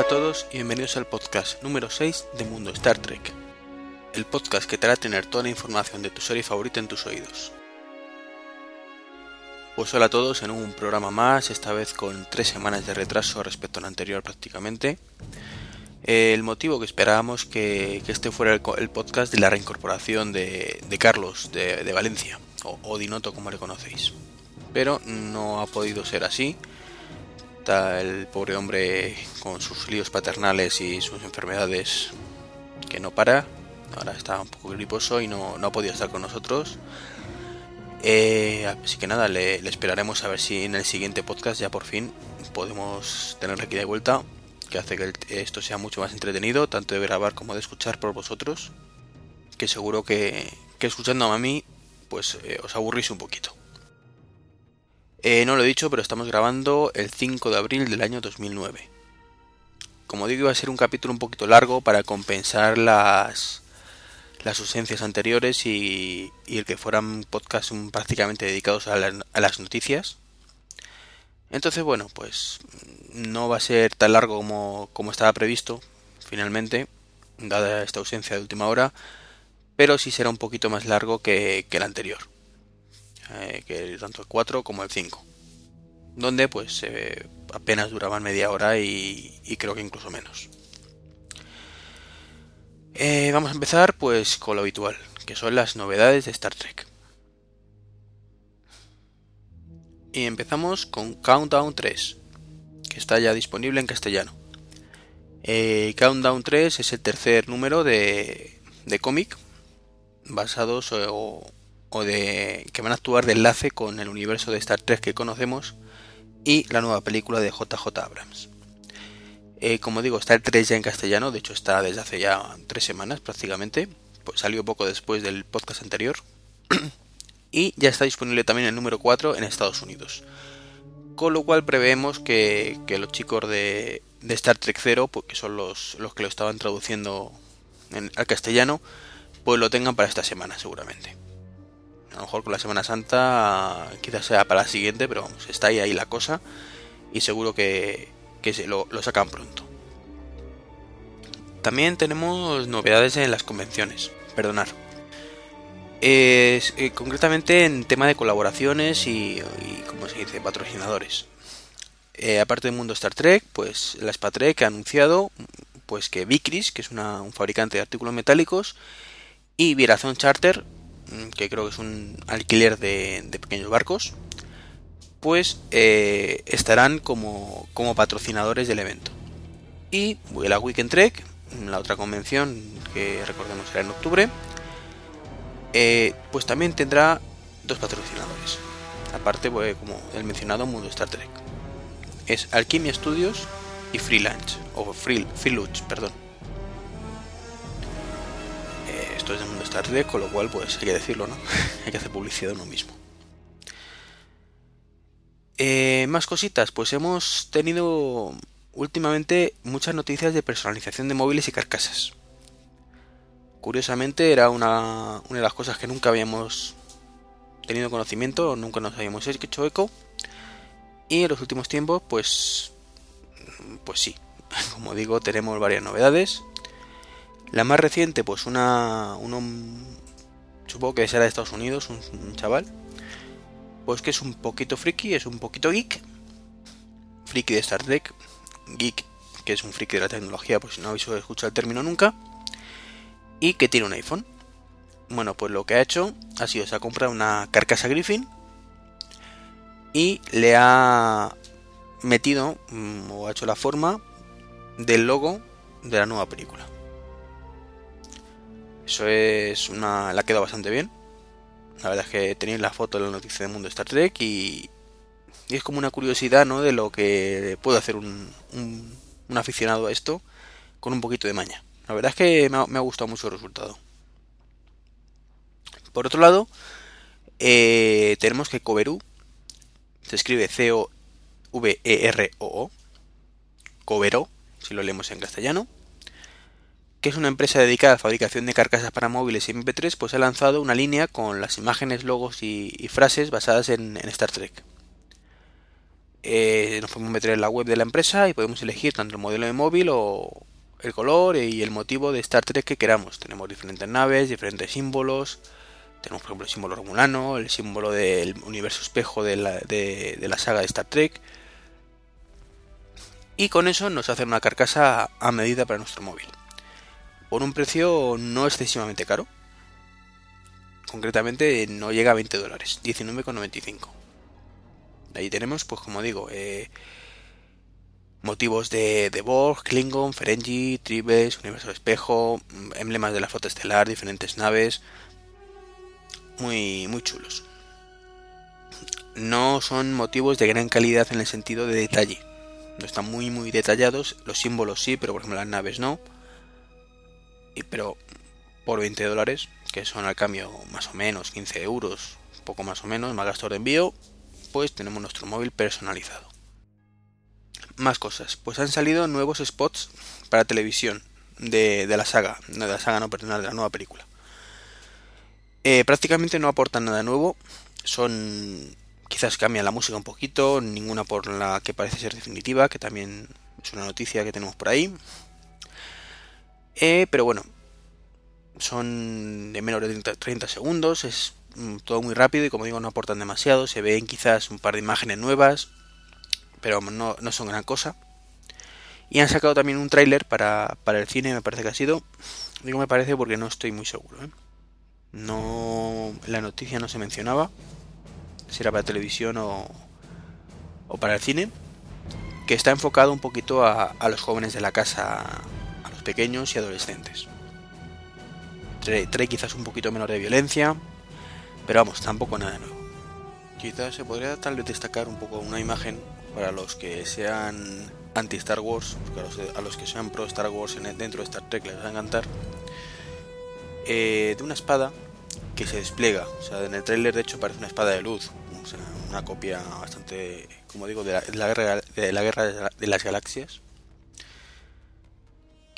Hola a todos y bienvenidos al podcast número 6 de Mundo Star Trek. El podcast que te hará tener toda la información de tu serie favorita en tus oídos. Pues hola a todos en un programa más, esta vez con tres semanas de retraso respecto al anterior prácticamente. El motivo que esperábamos que, este fuera el, podcast de la reincorporación de, Carlos de, Valencia, o Odinoto como le conocéis. Pero no ha podido ser así. El pobre hombre con sus líos paternales y sus enfermedades que no para. Ahora está un poco griposo y no, no ha podido estar con nosotros. Eh, así que nada, le, esperaremos a ver si en el siguiente podcast ya por fin podemos tener aquí de vuelta, que hace que esto sea mucho más entretenido, tanto de grabar como de escuchar por vosotros, que seguro que, que escuchando a mí, pues eh, os aburrís un poquito. Eh, no lo he dicho, pero estamos grabando el 5 de abril del año 2009. Como digo, iba a ser un capítulo un poquito largo para compensar las, las ausencias anteriores y, el que fueran podcasts prácticamente dedicados a, las noticias. Entonces, bueno, pues no va a ser tan largo como, como estaba previsto, finalmente, dada esta ausencia de última hora, pero sí será un poquito más largo que, el anterior, eh, que tanto el 4 como el 5, donde pues apenas duraban media hora y creo que incluso menos. Eh, vamos a empezar pues con lo habitual, que son las novedades de Star Trek. Y empezamos con Countdown 3, que está ya disponible en castellano. Eh, Countdown 3 es el tercer número de, de cómic basados o, o, de que van a actuar de enlace con el universo de Star Trek que conocemos y la nueva película de JJ Abrams. Eh, como digo, el 3 ya en castellano, de hecho está desde hace ya tres semanas prácticamente, pues salió poco después del podcast anterior. y ya está disponible también el número 4 en Estados Unidos. Con lo cual preveemos que, los chicos de, Star Trek 0, pues, que son los, los que lo estaban traduciendo al castellano, pues lo tengan para esta semana seguramente. A lo mejor con la Semana Santa quizás sea para la siguiente, pero vamos, está ahí, ahí la cosa. Y seguro que, que se lo, sacan pronto. También tenemos novedades en las convenciones, perdonar. Es, eh, concretamente en tema de colaboraciones y, como se dice, patrocinadores. Eh, aparte del mundo Star Trek, pues la Spatrek ha anunciado pues que Vicris, que es un fabricante de artículos metálicos, y Vierazón Charter, que creo que es un alquiler de pequeños barcos, pues eh, estarán como, como, patrocinadores del evento. Y la Weekend Trek, la otra convención que recordemos será en octubre, eh, pues también tendrá dos patrocinadores. Aparte, pues, como el mencionado Mundo Star Trek. Es Alchemia Studios y Freelance, o Free, Freelance, perdón. Eh, esto es del Mundo Star Trek, con lo cual, pues hay que decirlo, ¿no? hay que hacer publicidad uno mismo. Eh, más cositas, pues hemos tenido últimamente muchas noticias de personalización de móviles y carcasas. Curiosamente era una, una de las cosas que nunca habíamos tenido conocimiento, nunca nos habíamos hecho eco. Y en los últimos tiempos, pues, pues sí, como digo, tenemos varias novedades. La más reciente, pues una, uno, supongo que será de Estados Unidos, un chaval, pues que es un poquito friki, es un poquito geek. Friki de Star Trek, geek, que es un friki de la tecnología, por si no habéis escuchado el término nunca. Y que tiene un iPhone. Bueno, pues lo que ha hecho ha sido se ha comprado una carcasa Griffin y le ha metido mm, o ha hecho la forma del logo de la nueva película. Eso es una. la queda bastante bien. La verdad es que tenéis la foto de la noticia del mundo de Star Trek y, es como una curiosidad, ¿no? De lo que puede hacer un, un, aficionado a esto con un poquito de maña. La verdad es que me ha, gustado mucho el resultado. Por otro lado, eh, tenemos que Coverú se escribe C-O-V-E-R-O-O, Coveró, si lo leemos en castellano, que es una empresa dedicada a fabricación de carcasas para móviles y MP3, pues ha lanzado una línea con las imágenes, logos y, frases basadas en, Star Trek. eh, nos podemos meter en la web de la empresa y podemos elegir tanto el modelo de móvil o el color y el motivo de Star Trek que queramos. Tenemos diferentes naves, diferentes símbolos. Tenemos, por ejemplo, el símbolo romulano, el símbolo del universo espejo de la, de, la saga de Star Trek. Y con eso nos hacen una carcasa a medida para nuestro móvil. Por un precio no excesivamente caro. Concretamente no llega a 20 dólares, 19,95. Ahí tenemos, pues como digo, eh, motivos de, de Borg, Klingon, Ferengi, Tribes, Universo Espejo, emblemas de la flota estelar, diferentes naves, muy, muy chulos. No son motivos de gran calidad en el sentido de detalle. No están muy, muy detallados. Los símbolos sí, pero por ejemplo las naves no. Pero por 20 dólares, que son al cambio más o menos 15 euros, poco más o menos, más gasto de envío, pues tenemos nuestro móvil personalizado. Más cosas, pues han salido nuevos spots para televisión de, la saga, no de la saga, no, perdón, de la nueva película. Eh, prácticamente no aportan nada nuevo, son quizás cambian la música un poquito, ninguna por la que parece ser definitiva, que también es una noticia que tenemos por ahí. Eh, pero bueno, son de menos de 30 segundos, es Mm, todo muy rápido y como digo no aportan demasiado, se ven quizás un par de imágenes nuevas, pero no, son gran cosa. Y han sacado también un tráiler para, el cine, me parece que ha sido. Digo me parece porque no estoy muy seguro. ¿eh? No, la noticia no se mencionaba si era para televisión o, o para el cine, que está enfocado un poquito a, a los jóvenes de la casa, pequeños y adolescentes. trae quizás un poquito menos de violencia, pero vamos, tampoco nada nuevo. Quizás se podría tal vez destacar un poco una imagen para los que sean anti Star Wars, a los, que sean pro Star Wars dentro de Star Trek les va a encantar, eh, de una espada que se despliega. O sea, en el tráiler de hecho parece una espada de luz, una copia bastante, como digo, de la guerra de las galaxias.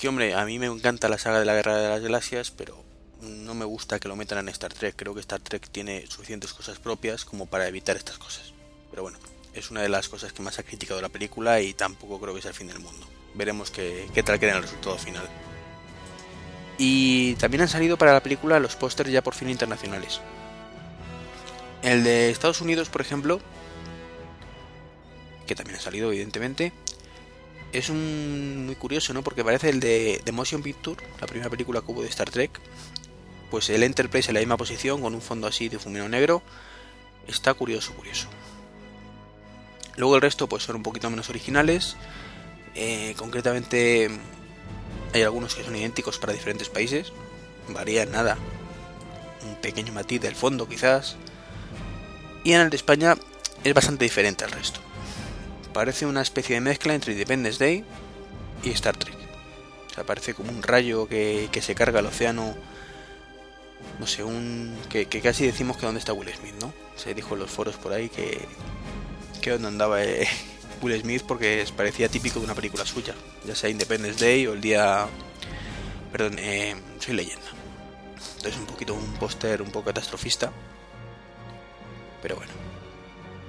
Hombre, a mí me encanta la saga de la guerra de las galaxias, pero no me gusta que lo metan en Star Trek. Creo que Star Trek tiene suficientes cosas propias como para evitar estas cosas. Pero bueno, es una de las cosas que más ha criticado la película y tampoco creo que sea el fin del mundo. Veremos qué, qué tal queda el resultado final. Y también han salido para la película los pósters ya por fin internacionales. El de Estados Unidos, por ejemplo, que también ha salido evidentemente, es un muy curioso, ¿no? Porque parece el de, de Motion Picture, la primera película que hubo de Star Trek, pues el Enterprise en la misma posición, con un fondo así de fumino negro. Está curioso, curioso. Luego el resto pues son un poquito menos originales. Eh, concretamente hay algunos que son idénticos para diferentes países. Varía nada. Un pequeño matiz del fondo quizás. Y en el de España es bastante diferente al resto. Parece una especie de mezcla entre Independence Day y Star Trek. O sea, parece como un rayo que, que se carga al océano no sé, un que, casi decimos que dónde está Will Smith, ¿no? Se dijo en los foros por ahí que que dónde andaba eh, Will Smith porque parecía típico de una película suya, ya sea Independence Day o el día, perdón, eh, soy leyenda. Entonces un poquito un póster un poco catastrofista, pero bueno.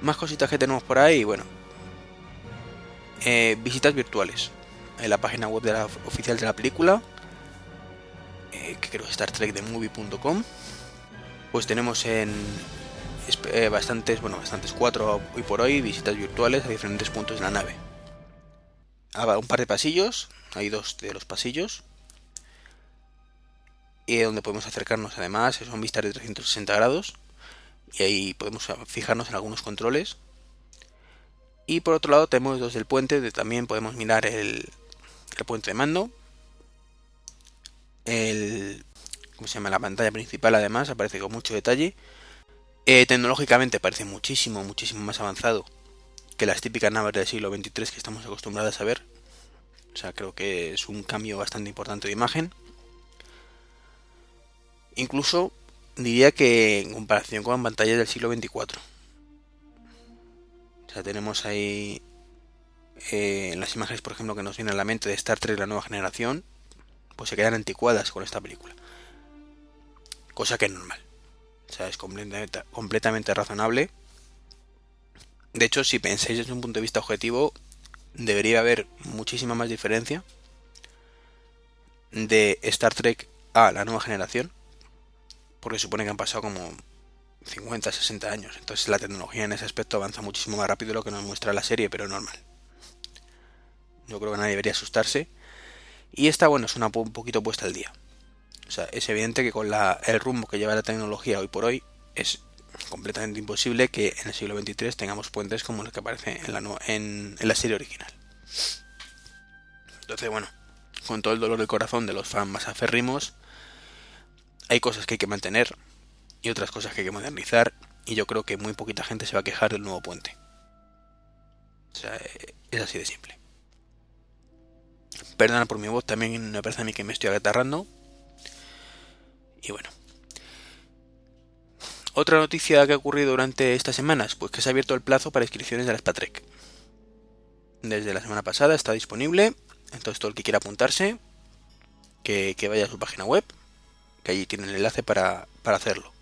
Más cositas que tenemos por ahí, bueno. Eh, visitas virtuales en la página web de la, oficial de la película eh, que creo que Star Trek de movie.com, pues tenemos en eh, bastantes, bueno, bastantes cuatro hoy por hoy visitas virtuales a diferentes puntos de la nave. Ah, un par de pasillos, hay dos de los pasillos, y donde podemos acercarnos además, son vistas de 360 grados, y ahí podemos fijarnos en algunos controles. Y por otro lado tenemos dos del puente, donde también podemos mirar el, el puente de mando, el, ¿cómo se llama? La pantalla principal además aparece con mucho detalle. Eh, tecnológicamente parece muchísimo, muchísimo más avanzado que las típicas naves del siglo XXIII que estamos acostumbrados a ver. O sea, creo que es un cambio bastante importante de imagen. Incluso diría que en comparación con pantallas del siglo XXIV. Sea, tenemos ahí eh, las imágenes, por ejemplo, que nos viene a la mente de Star Trek la nueva generación, pues se quedan anticuadas con esta película. Cosa que es normal. O sea, es completamente razonable De hecho, si pensáis desde un punto de vista objetivo, debería haber muchísima más diferencia de Star Trek a la nueva generación, porque supone que han pasado como 50, 60 años. Entonces la tecnología en ese aspecto avanza muchísimo más rápido de lo que nos muestra la serie, pero normal. Yo creo que nadie debería asustarse. Y esta, bueno, es una un poquito puesta al día. O sea, es evidente que con la, el rumbo que lleva la tecnología hoy por hoy, es completamente imposible que en el siglo XXIII tengamos puentes como los que aparece en la, en, en la serie original. Entonces, bueno, con todo el dolor del corazón de los fans más aferrimos, hay cosas que hay que mantener y otras cosas que hay que modernizar, y yo creo que muy poquita gente se va a quejar del nuevo puente. O sea, es así de simple. Perdona por mi voz, también me parece a mí que me estoy agatarrando. Y bueno. Otra noticia que ha ocurrido durante estas semanas, pues que se ha abierto el plazo para inscripciones de la Spatrek. Desde la semana pasada está disponible, entonces todo el que quiera apuntarse, que, vaya a su página web, que allí tiene el enlace para, hacerlo.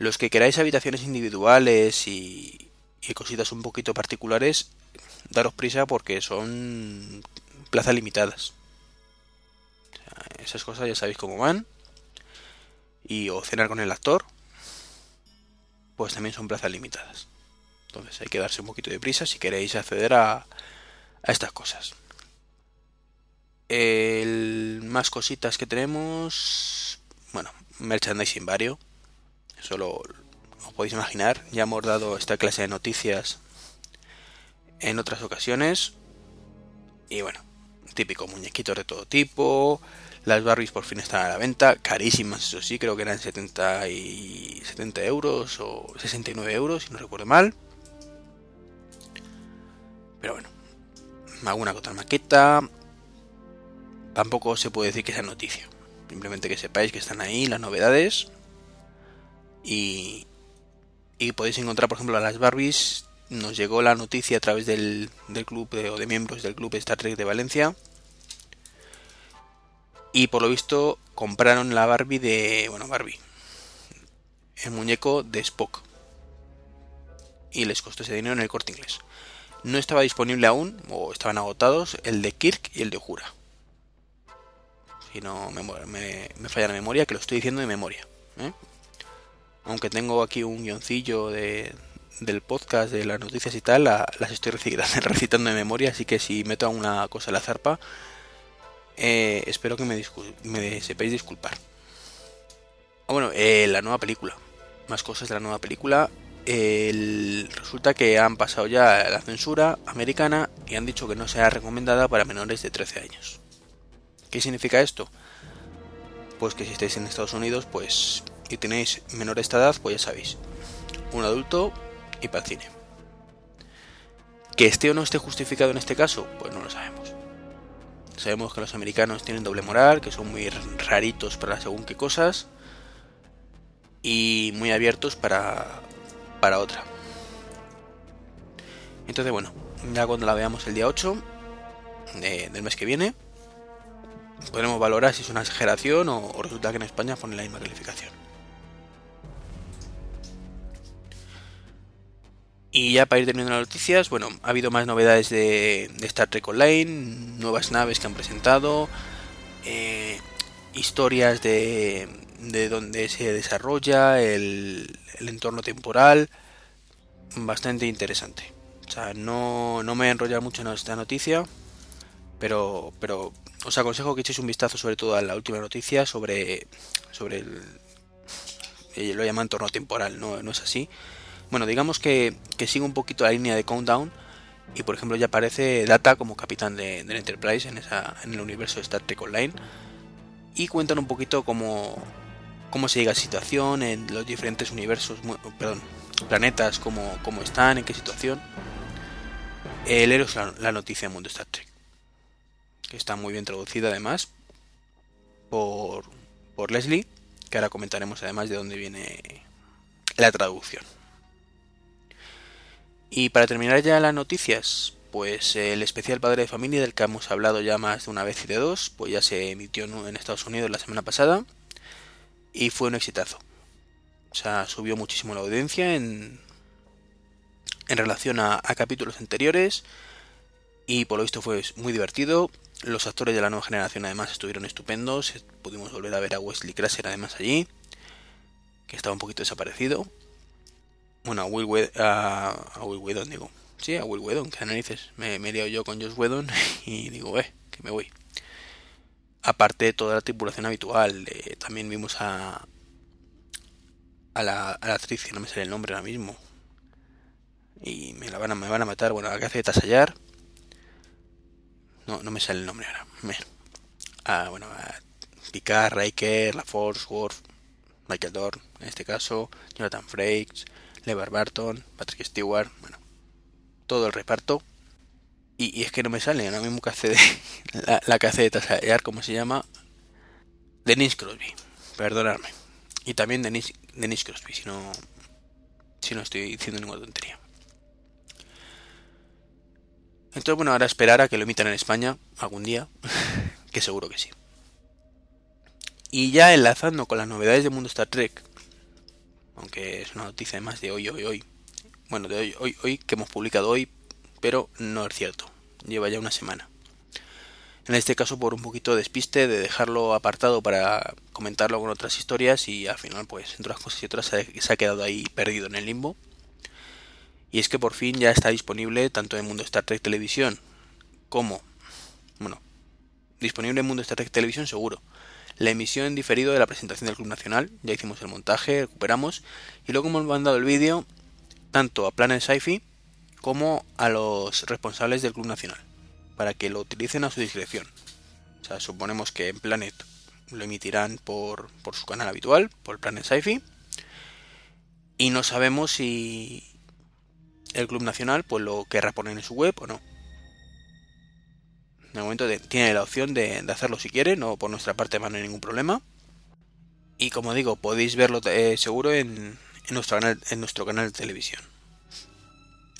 Los que queráis habitaciones individuales y, y cositas un poquito particulares, daros prisa porque son plazas limitadas. esas cosas ya sabéis cómo van. Y o cenar con el actor, pues también son plazas limitadas. Entonces hay que darse un poquito de prisa si queréis acceder a, a estas cosas. El, más cositas que tenemos. Bueno, merchandising vario. Eso lo, lo podéis imaginar. Ya hemos dado esta clase de noticias en otras ocasiones. Y bueno, típico muñequitos de todo tipo. Las Barbies por fin están a la venta, carísimas, eso sí, creo que eran 70 y 70 euros o 69 euros, si no recuerdo mal. Pero bueno, alguna otra maqueta. Tampoco se puede decir que sea noticia. Simplemente que sepáis que están ahí las novedades. Y, y podéis encontrar, por ejemplo, a las Barbies nos llegó la noticia a través del, club o de miembros del club Star Trek de Valencia. Y por lo visto compraron la Barbie de. Bueno, Barbie. El muñeco de Spock. Y les costó ese dinero en el corte inglés. No estaba disponible aún, o estaban agotados, el de Kirk y el de Jura. Si no me, me, falla la memoria, que lo estoy diciendo de memoria. ¿eh? Aunque tengo aquí un guioncillo de, del podcast, de las noticias y tal, las estoy recitando de memoria, así que si meto alguna cosa a la zarpa, eh, espero que me, me, sepáis disculpar. Ah, bueno, eh, la nueva película. Más cosas de la nueva película. resulta que han pasado ya la censura americana y han dicho que no será recomendada para menores de 13 años. ¿Qué significa esto? Pues que si estáis en Estados Unidos, pues y tenéis menor esta edad, pues ya sabéis. Un adulto y para cine. Que esté o no esté justificado en este caso, pues no lo sabemos. Sabemos que los americanos tienen doble moral, que son muy raritos para según qué cosas y muy abiertos para, para otra. Entonces, bueno, ya cuando la veamos el día 8 del mes que viene, podremos valorar si es una exageración o, o resulta que en España ponen la misma calificación. Y ya para ir terminando las noticias, bueno, ha habido más novedades de, Star Trek Online, nuevas naves que han presentado, eh, historias de, de donde se desarrolla el, entorno temporal, bastante interesante. O sea, no, no me voy a enrollar mucho en esta noticia, pero, pero os aconsejo que echéis un vistazo sobre todo a la última noticia sobre, sobre el, lo llaman entorno temporal, no, no es así bueno, digamos que, sigue un poquito la línea de Countdown y por ejemplo ya aparece Data como capitán de, del Enterprise en, esa, en el universo de Star Trek Online y cuentan un poquito cómo, cómo se llega a situación en los diferentes universos, perdón, planetas, cómo, cómo están, en qué situación. El héroe es la, noticia del mundo Star Trek, que está muy bien traducida además por, por Leslie, que ahora comentaremos además de dónde viene la traducción. Y para terminar ya las noticias, pues el especial Padre de Familia del que hemos hablado ya más de una vez y de dos, pues ya se emitió en Estados Unidos la semana pasada y fue un exitazo. O sea, subió muchísimo la audiencia en, en relación a, capítulos anteriores y por lo visto fue muy divertido. Los actores de la nueva generación además estuvieron estupendos. Pudimos volver a ver a Wesley Crusher además allí, que estaba un poquito desaparecido. Bueno, a Will, Whedon, digo. Sí, a Will Whedon, que narices. Me, he liado yo con Josh Whedon y digo, eh, que me voy. Aparte de toda la tripulación habitual, también vimos a, a la, a la actriz, que no me sale el nombre ahora mismo. Y me la van a, me van a matar. Bueno, la que hace de Tasallar. No, no me sale el nombre ahora. Ah, bueno, a Picard, Riker, La Force, Worf, Michael Dorn, en este caso, Jonathan Frakes, Lever Barton, Patrick Stewart, bueno, todo el reparto. Y, es que no me sale ahora mismo que hace de, la, la de Tasallar, ¿cómo se llama? Denise Crosby, perdonadme. Y también Denise, Denise Crosby, si no, si no estoy diciendo ninguna tontería. Entonces, bueno, ahora esperar a que lo emitan en España algún día, que seguro que sí. Y ya enlazando con las novedades del mundo Star Trek, aunque es una noticia más de hoy, hoy, hoy. Bueno, de hoy, hoy, hoy, que hemos publicado hoy, pero no es cierto. Lleva ya una semana. En este caso por un poquito de despiste de dejarlo apartado para comentarlo con otras historias y al final pues entre unas cosas y otras se ha quedado ahí perdido en el limbo. Y es que por fin ya está disponible tanto en Mundo Star Trek Televisión como, bueno, disponible en Mundo Star Trek Televisión seguro. La emisión en diferido de la presentación del Club Nacional, ya hicimos el montaje, recuperamos, y luego hemos mandado el vídeo tanto a Planet Sci-Fi como a los responsables del Club Nacional, para que lo utilicen a su discreción. O sea, suponemos que en Planet lo emitirán por, por su canal habitual, por Planet Sci-Fi, y no sabemos si, el Club Nacional pues lo querrá poner en su web o no. De momento tiene la opción de, hacerlo si quiere, no por nuestra parte no hay ningún problema. Y como digo, podéis verlo eh, seguro en, nuestro canal, en nuestro canal de televisión.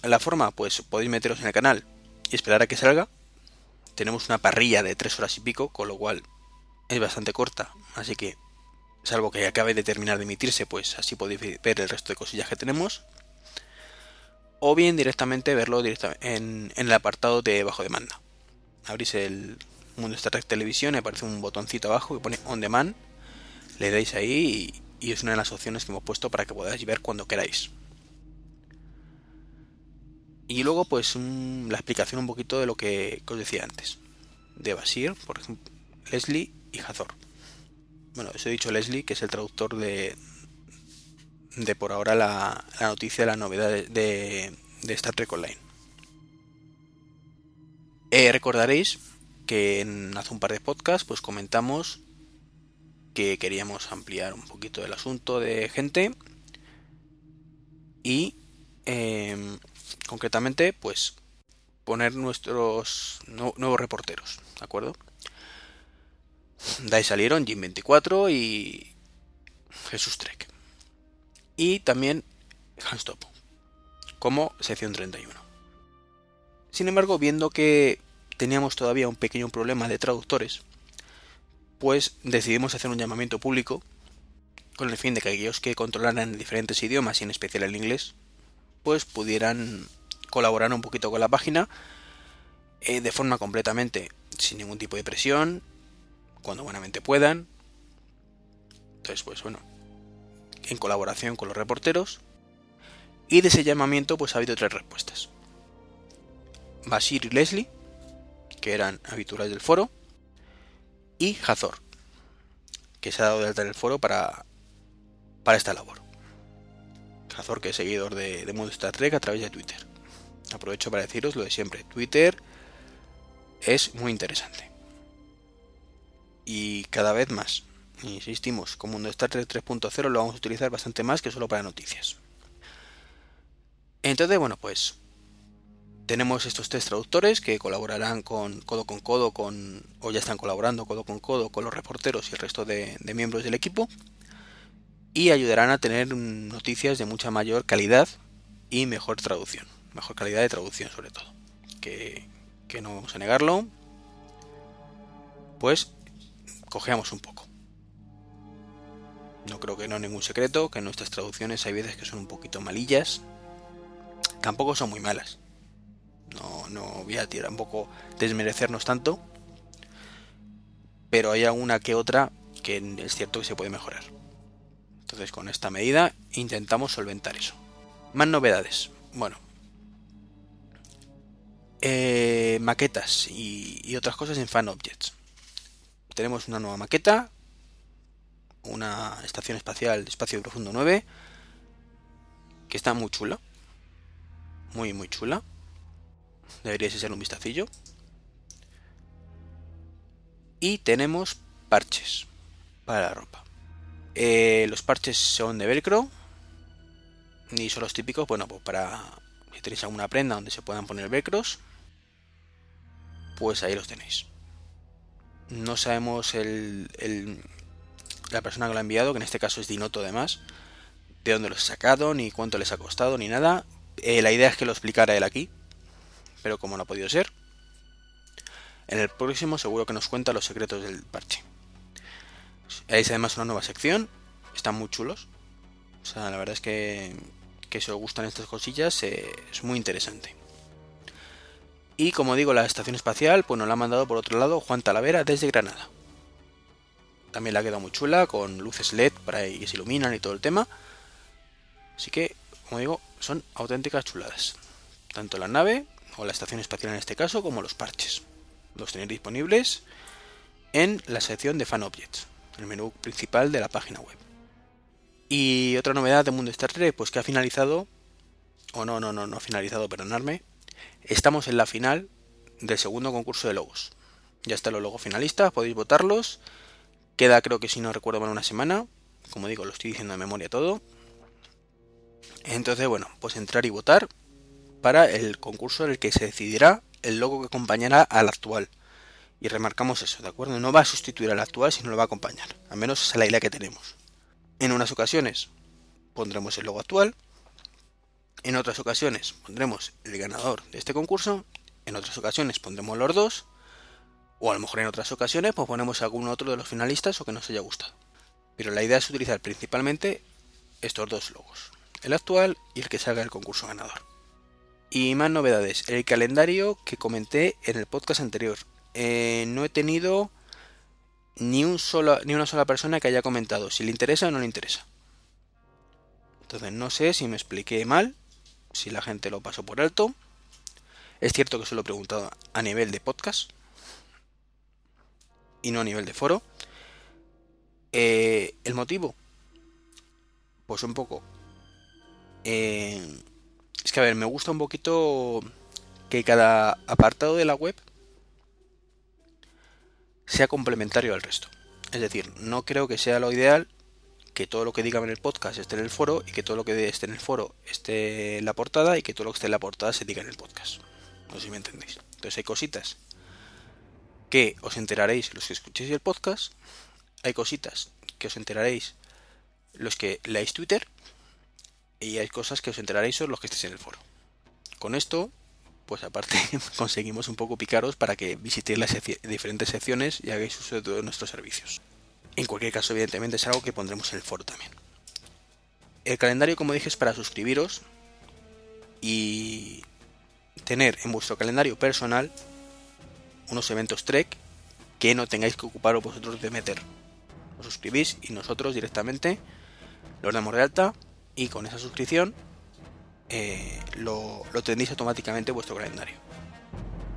La forma, pues podéis meteros en el canal y esperar a que salga. Tenemos una parrilla de tres horas y pico, con lo cual es bastante corta, así que salvo que acabe de terminar de emitirse, pues así podéis ver el resto de cosillas que tenemos o bien directamente verlo directamente en, el apartado de bajo demanda. Abrís el Mundo Star Trek Televisión y aparece un botoncito abajo que pone On Demand. Le dais ahí y, es una de las opciones que hemos puesto para que podáis ver cuando queráis. Y luego, pues, la explicación un poquito de lo que, os decía antes. De Basir, por ejemplo, Leslie y Hazor. Bueno, os he dicho Leslie, que es el traductor de, de por ahora la, noticia de la novedad de, Star Trek Online. Eh, recordaréis que en hace un par de podcasts pues comentamos que queríamos ampliar un poquito el asunto de gente y em, concretamente pues poner nuestros nuevos reporteros, ¿de acuerdo? De ahí salieron Jim 24 y Jesús Trek y también Handstop como sección 31. Sin embargo, viendo que teníamos todavía un pequeño problema de traductores, pues decidimos hacer un llamamiento público con el fin de que aquellos que controlaran diferentes idiomas y en especial el inglés, pues pudieran colaborar un poquito con la página eh, de forma completamente sin ningún tipo de presión, cuando buenamente puedan. Entonces, pues bueno, en colaboración con los reporteros, y de ese llamamiento pues ha habido tres respuestas. Basir y Leslie, que eran habituales del foro, y Hazor, que se ha dado de alta en el foro para, para esta labor. Hazor, que es seguidor de, de Mundo Star Trek a través de Twitter. Aprovecho para deciros lo de siempre. Twitter es muy interesante. Y cada vez más insistimos, como Mundo Star Trek 3.0 lo vamos a utilizar bastante más que solo para noticias. Entonces, bueno, pues tenemos estos tres traductores que colaborarán con codo con codo con o ya están colaborando codo con codo con los reporteros y el resto de, miembros del equipo y ayudarán a tener noticias de mucha mayor calidad y mejor traducción, mejor calidad de traducción sobre todo, que, no vamos a negarlo, pues cogeamos un poco. No creo que no ningún secreto, que nuestras traducciones hay veces que son un poquito malillas. tampoco son muy malas. No, no voy a tirar un poco desmerecernos tanto. Pero hay alguna que otra que es cierto que se puede mejorar. Entonces con esta medida intentamos solventar eso. Más novedades. Bueno. Eh, maquetas y, otras cosas en FanObjects. Tenemos una nueva maqueta. Una estación espacial espacio profundo 9. Que está muy chula. Muy, muy chula. Deberíais echar un vistacillo. Y tenemos parches para la ropa. Eh, los parches son de velcro. Y son los típicos, bueno, pues para si tenéis alguna prenda donde se puedan poner velcros, pues ahí los tenéis. No sabemos el, la persona que lo ha enviado, que en este caso es Dinoto además, de dónde los ha sacado, ni cuánto les ha costado, ni nada. Eh, la idea es que lo explicara él aquí, pero como no ha podido ser, en el próximo seguro que nos cuenta los secretos del parche. Hay además una nueva sección, están muy chulos. O sea, la verdad es que, que si os gustan estas cosillas eh, es muy interesante. Y como digo, la estación espacial, pues nos la ha mandado por otro lado Juan Talavera desde Granada. También la ha quedado muy chula, con luces LED para que se iluminan y todo el tema. Así que, como digo, son auténticas chuladas. Tanto la nave, o la estación espacial en este caso, como los parches. Los tenéis disponibles en la sección de Fan Objects, el menú principal de la página web. Y otra novedad de Mundo Star Trek, pues que ha finalizado, o no, no, no, no ha finalizado, perdonadme, estamos en la final del segundo concurso de logos. Ya están los logos finalistas, podéis votarlos. Queda, creo que si no recuerdo mal, una semana. Como digo, lo estoy diciendo de memoria todo. Entonces, bueno, pues entrar y votar para el concurso en el que se decidirá el logo que acompañará al actual. Y remarcamos eso, ¿de acuerdo? No va a sustituir al actual, sino lo va a acompañar. Al menos esa es la idea que tenemos. En unas ocasiones pondremos el logo actual. En otras ocasiones pondremos el ganador de este concurso. En otras ocasiones pondremos los dos. O a lo mejor en otras ocasiones pues ponemos algún otro de los finalistas o que nos haya gustado. Pero la idea es utilizar principalmente estos dos logos. El actual y el que salga el concurso ganador. Y más novedades. El calendario que comenté en el podcast anterior. Eh, no he tenido ni, un ni una sola persona que haya comentado si le interesa o no le interesa. Entonces no sé si me expliqué mal, si la gente lo pasó por alto. Es cierto que se lo he preguntado a nivel de podcast y no a nivel de foro. Eh, el motivo, pues un poco eh, es que a ver, me gusta un poquito que cada apartado de la web sea complementario al resto. Es decir, no creo que sea lo ideal que todo lo que diga en el podcast esté en el foro y que todo lo que esté en el foro esté en la portada y que todo lo que esté en la portada se diga en el podcast. No sé si me entendéis. Entonces hay cositas que os enteraréis los que escuchéis el podcast. Hay cositas que os enteraréis los que leáis Twitter y hay cosas que os enteraréis sobre los que estéis en el foro. Con esto, pues aparte conseguimos un poco picaros para que visitéis las diferentes secciones y hagáis uso de todos nuestros servicios. En cualquier caso, evidentemente es algo que pondremos en el foro también. El calendario, como dije, es para suscribiros y tener en vuestro calendario personal unos eventos Trek que no tengáis que ocuparos vosotros de meter. Os suscribís y nosotros directamente los damos de alta y con esa suscripción eh, lo, lo tendréis automáticamente en vuestro calendario.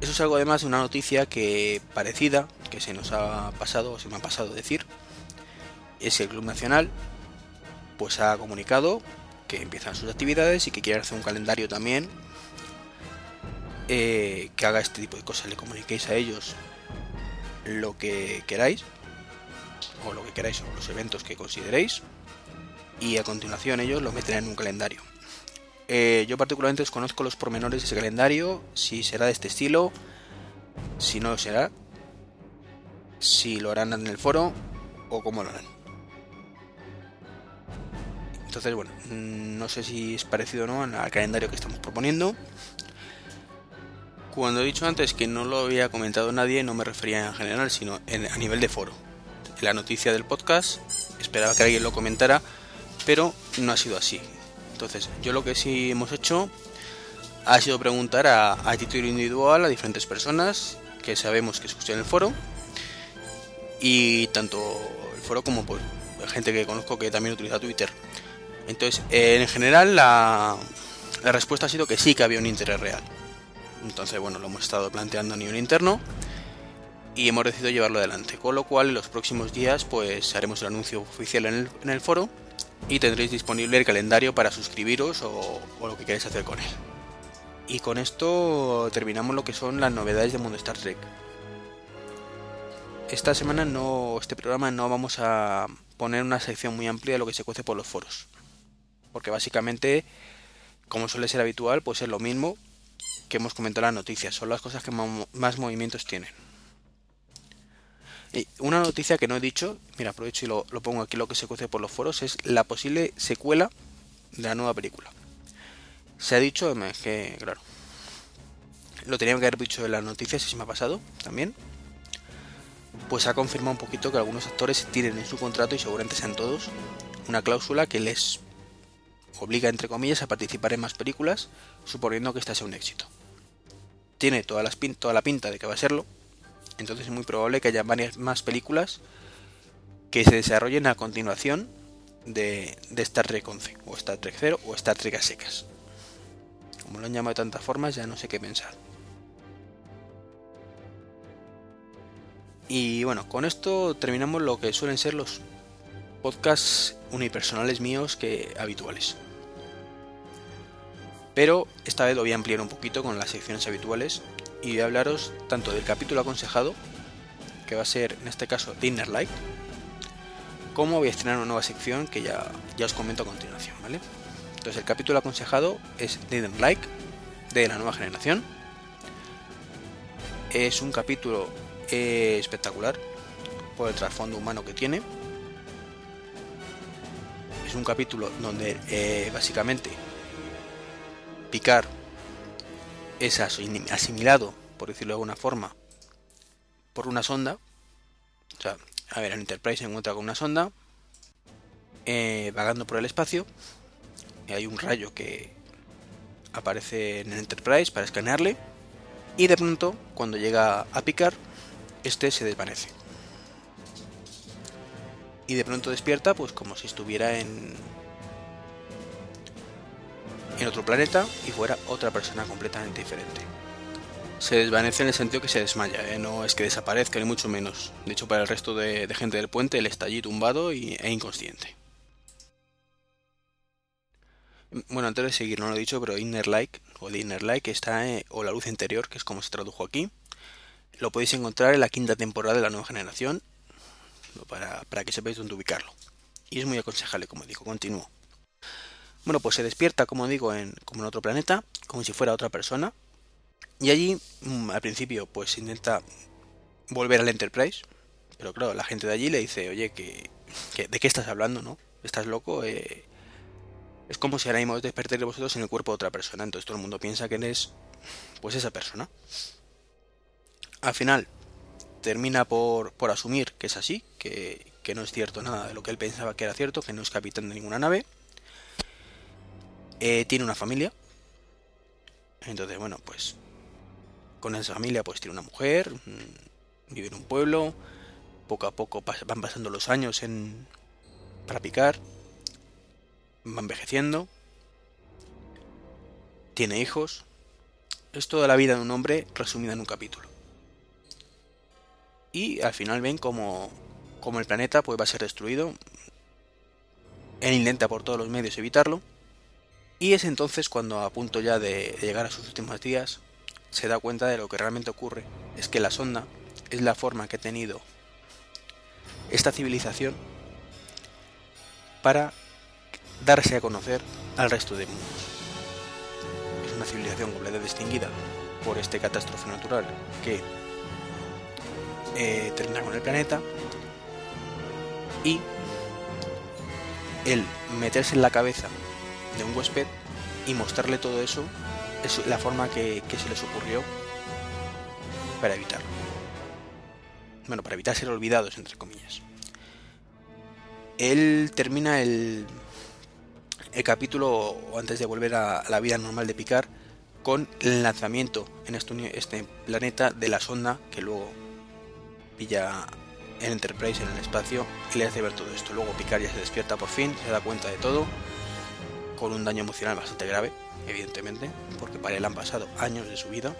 Eso es algo además de una noticia que parecida, que se nos ha pasado, o se me ha pasado decir, es que el Club Nacional pues ha comunicado que empiezan sus actividades y que quiere hacer un calendario también eh, que haga este tipo de cosas. Le comuniquéis a ellos lo que queráis o lo que queráis o los eventos que consideréis y a continuación ellos lo meten en un calendario. Eh, yo particularmente desconozco los pormenores de ese calendario, si será de este estilo, si no lo será, si lo harán en el foro o cómo lo harán. Entonces, bueno, no sé si es parecido o no al calendario que estamos proponiendo. Cuando he dicho antes que no lo había comentado nadie, no me refería en general, sino a nivel de foro. En la noticia del podcast, esperaba que alguien lo comentara pero no ha sido así. Entonces, yo lo que sí hemos hecho ha sido preguntar a, título individual a diferentes personas que sabemos que escuchan el foro y tanto el foro como pues, gente que conozco que también utiliza Twitter. Entonces, en general la, respuesta ha sido que sí que había un interés real. Entonces, bueno, lo hemos estado planteando a nivel interno y hemos decidido llevarlo adelante. Con lo cual, en los próximos días, pues haremos el anuncio oficial en el foro y tendréis disponible el calendario para suscribiros o, lo que queráis hacer con él. Y con esto terminamos lo que son las novedades de Mundo Star Trek. Esta semana no, este programa no vamos a poner una sección muy amplia de lo que se cuece por los foros. Porque básicamente, como suele ser habitual, pues es lo mismo que hemos comentado en las noticias. Son las cosas que más movimientos tienen. Una noticia que no he dicho, mira, aprovecho y lo, lo pongo aquí lo que se cuece por los foros, es la posible secuela de la nueva película. Se ha dicho, que claro, lo tenía que haber dicho en las noticias se me ha pasado también. Pues ha confirmado un poquito que algunos actores tienen en su contrato, y seguramente sean todos, una cláusula que les obliga, entre comillas, a participar en más películas, suponiendo que esta sea un éxito. Tiene toda, las, toda la pinta de que va a serlo, entonces es muy probable que haya varias más películas que se desarrollen a continuación de, Star Trek 11, o Star Trek 0, o Star Trek a secas. Como lo han llamado de tantas formas, ya no sé qué pensar. Y bueno, con esto terminamos lo que suelen ser los podcasts unipersonales míos que habituales. Pero esta vez lo voy a ampliar un poquito con las secciones habituales y voy a hablaros tanto del capítulo aconsejado, que va a ser en este caso Dinner Like, como voy a estrenar una nueva sección que ya, ya os comento a continuación, ¿vale? Entonces el capítulo aconsejado es Dinner Like de la nueva generación. Es un capítulo eh, espectacular por el trasfondo humano que tiene. Es un capítulo donde eh, básicamente Picard es asimilado, por decirlo de alguna forma, por una sonda. O sea, a ver, el Enterprise se encuentra con una sonda eh, vagando por el espacio. Y hay un rayo que aparece en el Enterprise para escanearle. Y de pronto, cuando llega a picar, este se desvanece. Y de pronto despierta, pues como si estuviera en, en otro planeta y fuera otra persona completamente diferente. Se desvanece en el sentido que se desmaya, ¿eh? no es que desaparezca ni mucho menos. De hecho, para el resto de, de gente del puente, él está allí tumbado y, e inconsciente. Bueno, antes de seguir, no lo he dicho, pero Inner Like, o The Inner Like, está, eh, o la luz interior, que es como se tradujo aquí, lo podéis encontrar en la quinta temporada de la nueva generación, para, para que sepáis dónde ubicarlo. Y es muy aconsejable, como digo, continúo. Bueno, pues se despierta, como digo, en, como en otro planeta, como si fuera otra persona. Y allí, mm, al principio, pues intenta volver al Enterprise. Pero claro, la gente de allí le dice, oye, que, ¿de qué estás hablando, no? ¿Estás loco? Eh, es como si ahora mismo despertéis vosotros en el cuerpo de otra persona. Entonces todo el mundo piensa que eres, pues, esa persona. Al final, termina por, por asumir que es así, que, que no es cierto nada de lo que él pensaba que era cierto, que no es capitán de ninguna nave eh, tiene una familia. Entonces, bueno, pues con esa familia pues tiene una mujer, mm, vive en un pueblo, poco a poco van pasando los años en para picar, va envejeciendo, tiene hijos. Es toda la vida de un hombre resumida en un capítulo. Y al final ven como, como el planeta pues va a ser destruido. Él intenta por todos los medios evitarlo y es entonces cuando a punto ya de llegar a sus últimos días se da cuenta de lo que realmente ocurre. Es que la sonda es la forma que ha tenido esta civilización para darse a conocer al resto del mundo. Es una civilización completamente distinguida por este catástrofe natural que eh, termina con el planeta y el meterse en la cabeza de un huésped y mostrarle todo eso es la forma que, se les ocurrió para evitarlo. Bueno, para evitar ser olvidados, entre comillas. Él termina el, el capítulo, antes de volver a, la vida normal de Picard, con el lanzamiento en este, este planeta de la sonda que luego pilla el Enterprise en el espacio y le hace ver todo esto. Luego Picard ya se despierta por fin, se da cuenta de todo, con un daño emocional bastante grave, evidentemente, porque para él han pasado años de su vida.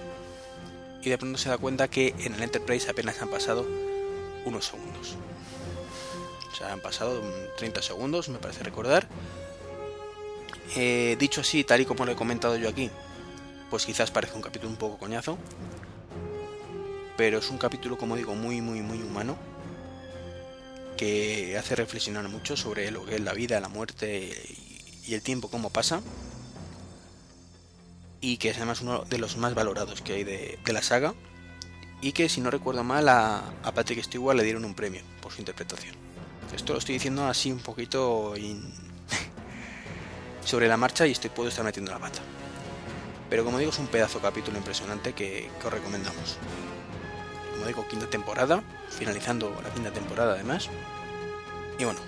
Y de pronto se da cuenta que en el Enterprise apenas han pasado unos segundos. O sea, han pasado 30 segundos, me parece recordar. Eh, dicho así, tal y como lo he comentado yo aquí, pues quizás parece un capítulo un poco coñazo. Pero es un capítulo, como digo, muy, muy, muy humano que hace reflexionar mucho sobre lo que es la vida, la muerte y el tiempo, cómo pasa. Y que es además uno de los más valorados que hay de, la saga. Y que, si no recuerdo mal, a, Patrick Stewart le dieron un premio por su interpretación. Esto lo estoy diciendo así un poquito sobre la marcha y estoy, puedo estar metiendo la pata. Pero como digo, es un pedazo capítulo impresionante que, que os recomendamos como digo, quinta temporada, finalizando la quinta temporada además. Y bueno,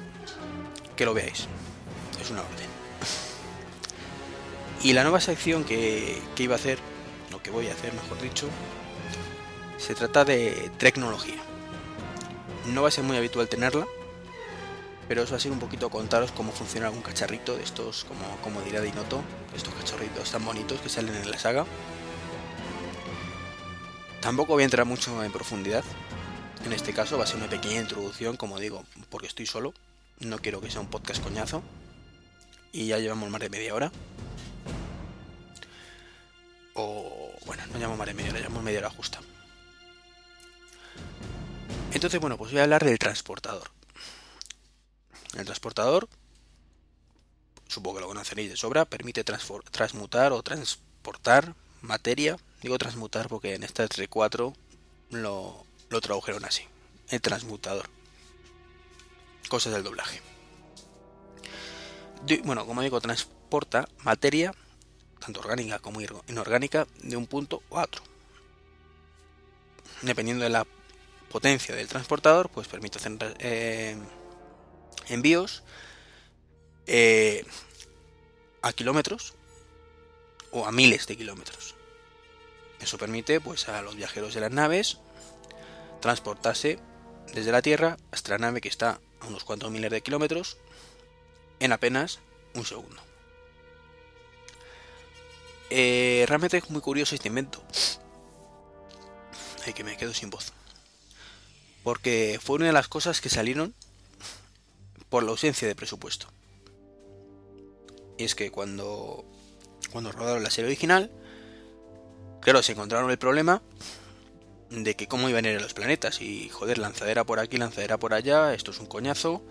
que lo veáis, es una orden. Y la nueva sección que, que iba a hacer, o que voy a hacer mejor dicho, se trata de tecnología. No va a ser muy habitual tenerla, pero eso va a ser un poquito contaros cómo funciona algún cacharrito de estos, como, como dirá Dinoto, estos cacharritos tan bonitos que salen en la saga Tampoco voy a entrar mucho en profundidad. En este caso va a ser una pequeña introducción, como digo, porque estoy solo. No quiero que sea un podcast coñazo. Y ya llevamos más de media hora. O bueno, no llamo de media hora, llamo media justa. Entonces, bueno, pues voy a hablar del transportador. El transportador, supongo que lo conoceréis de sobra, permite transmutar o transportar materia Digo transmutar porque en Star Trek 4 lo, lo tradujeron así. El transmutador. Cosas del doblaje. bueno, como digo, transporta materia, tanto orgánica como inorgánica, de un punto a otro. Dependiendo de la potencia del transportador, pues permite hacer eh, envíos eh, a kilómetros o a miles de kilómetros. Eso permite pues, a los viajeros de las naves transportarse desde la Tierra hasta la nave que está a unos cuantos miles de kilómetros en apenas un segundo. Eh, realmente es muy curioso este invento. Ay, que me quedo sin voz. Porque fue una de las cosas que salieron por la ausencia de presupuesto. Y es que cuando, cuando rodaron la serie original, Claro, se encontraron el problema de que cómo iban a ir a los planetas y joder, lanzadera por aquí, lanzadera por allá, esto es un coñazo.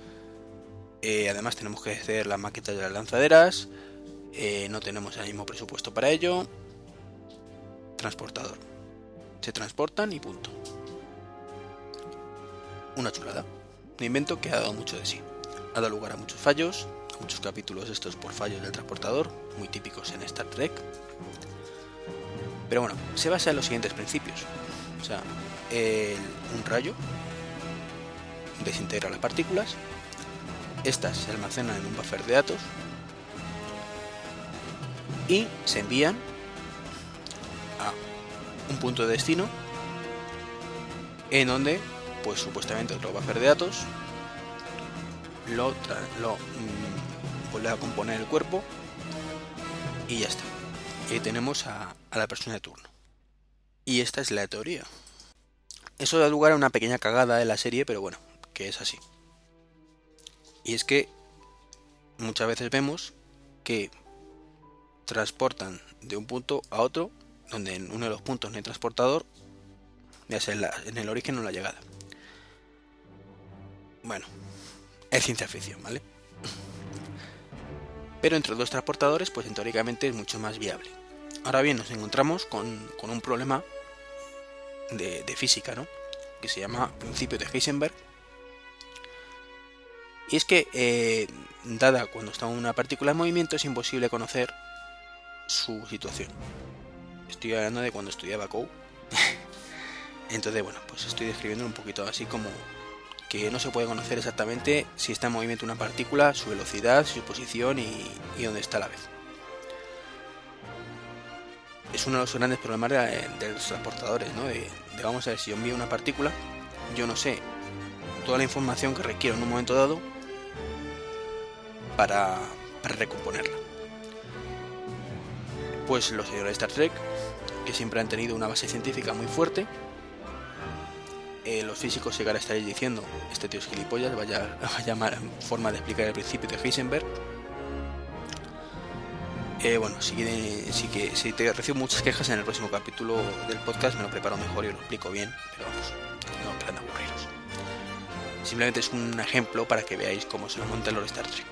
Eh, además tenemos que hacer las maquetas de las lanzaderas, eh, no tenemos el mismo presupuesto para ello. Transportador. Se transportan y punto. Una chulada. Un invento que ha dado mucho de sí. Ha dado lugar a muchos fallos, a muchos capítulos estos por fallos del transportador, muy típicos en Star Trek. Pero bueno, se basa en los siguientes principios. O sea, un rayo desintegra las partículas, estas se almacenan en un buffer de datos y se envían a un punto de destino en donde, pues supuestamente otro buffer de datos lo, lo mm, vuelve a componer el cuerpo y ya está. Y ahí tenemos a, la persona de turno. Y esta es la teoría. Eso da lugar a una pequeña cagada de la serie, pero bueno, que es así. Y es que muchas veces vemos que transportan de un punto a otro, donde en uno de los puntos no hay transportador, ya sea en, el origen o en la llegada. Bueno, es ciencia ficción, ¿vale? pero entre dos transportadores pues teóricamente es mucho más viable. Ahora bien, nos encontramos con, un problema de, física, ¿no? que se llama principio de Heisenberg. Y es que, eh, dada cuando está una partícula en movimiento, es imposible conocer su situación. Estoy hablando de cuando estudiaba COU. Entonces, bueno, pues estoy describiendo un poquito así como que no se puede conocer exactamente si está en movimiento una partícula, su velocidad, su posición y, dónde está a la vez. es uno de los grandes problemas de, los transportadores, ¿no? De, vamos a ver, si yo envío una partícula, yo no sé toda la información que requiero en un momento dado para recomponerla. Pues los señores de Star Trek, que siempre han tenido una base científica muy fuerte, eh, los físicos llegar a estar diciendo, este tío es gilipollas, vaya, vaya forma de explicar el principio de Heisenberg. Eh, bueno, sí, que si te recibo muchas quejas en el próximo capítulo del podcast, me lo preparo mejor y lo explico bien, pero vamos, no plan de aburriros. Simplemente es un ejemplo para que veáis cómo se lo monta el Star Trek.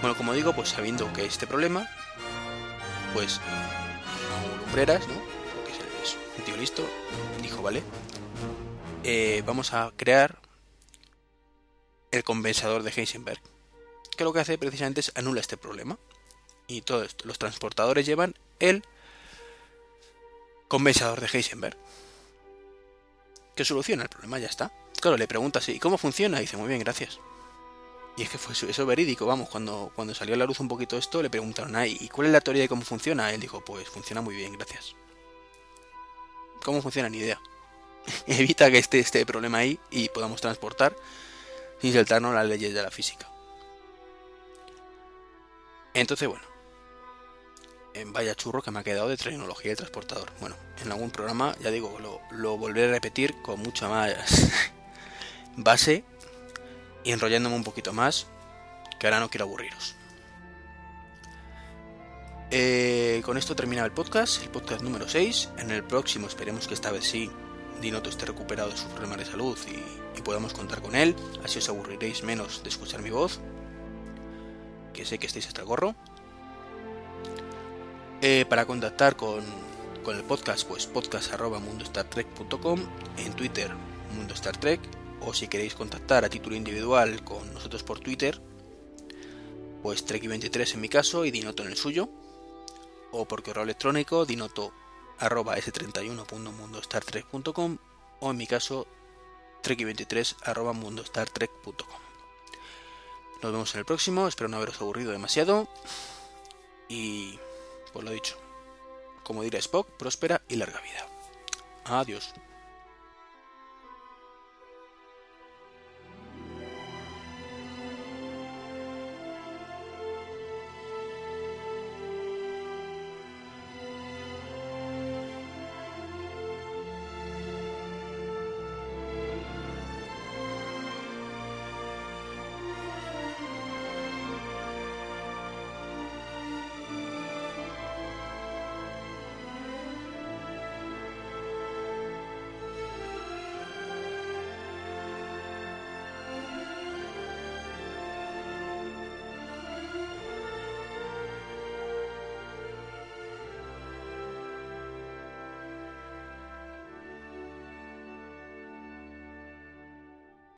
Bueno, como digo, pues sabiendo que este problema, pues no lumbreras, ¿no? Porque es un tío listo, dijo, vale, eh, vamos a crear el compensador de Heisenberg, que lo que hace precisamente es anula este problema. Y todo esto, los transportadores llevan el compensador de Heisenberg, que soluciona el problema, ya está. Claro, le pregunta ¿y cómo funciona? Y dice, muy bien, gracias. Y es que fue eso, verídico, vamos, cuando, cuando salió a la luz un poquito esto, le preguntaron, ¿y cuál es la teoría de cómo funciona? Él dijo, pues funciona muy bien, gracias. ¿Cómo funciona? Ni idea. evita que esté este problema ahí y podamos transportar sin saltarnos las leyes de la física. Entonces, bueno, en vaya churro que me ha quedado de tecnología de transportador. Bueno, en algún programa, ya digo, lo, lo volveré a repetir con mucha más base y enrollándome un poquito más, que ahora no quiero aburriros. Eh, con esto termina el podcast, el podcast número 6. En el próximo esperemos que esta vez sí Dinoto esté recuperado de sus problemas de salud y, podamos contar con él, así os aburriréis menos de escuchar mi voz, que sé que estáis hasta el gorro. Eh, para contactar con, el podcast, pues podcast.mundostartrek.com, en Twitter, Mundo Star Trek, o si queréis contactar a título individual con nosotros por Twitter, pues Trek23 en mi caso y Dinoto en el suyo, o por correo electrónico dinoto arroba s31.mundostartrek.com o en mi caso trek23 arroba mundostartrek.com. Nos vemos en el próximo, espero no haberos aburrido demasiado y por lo dicho, como dirá Spock, próspera y larga vida. Adiós.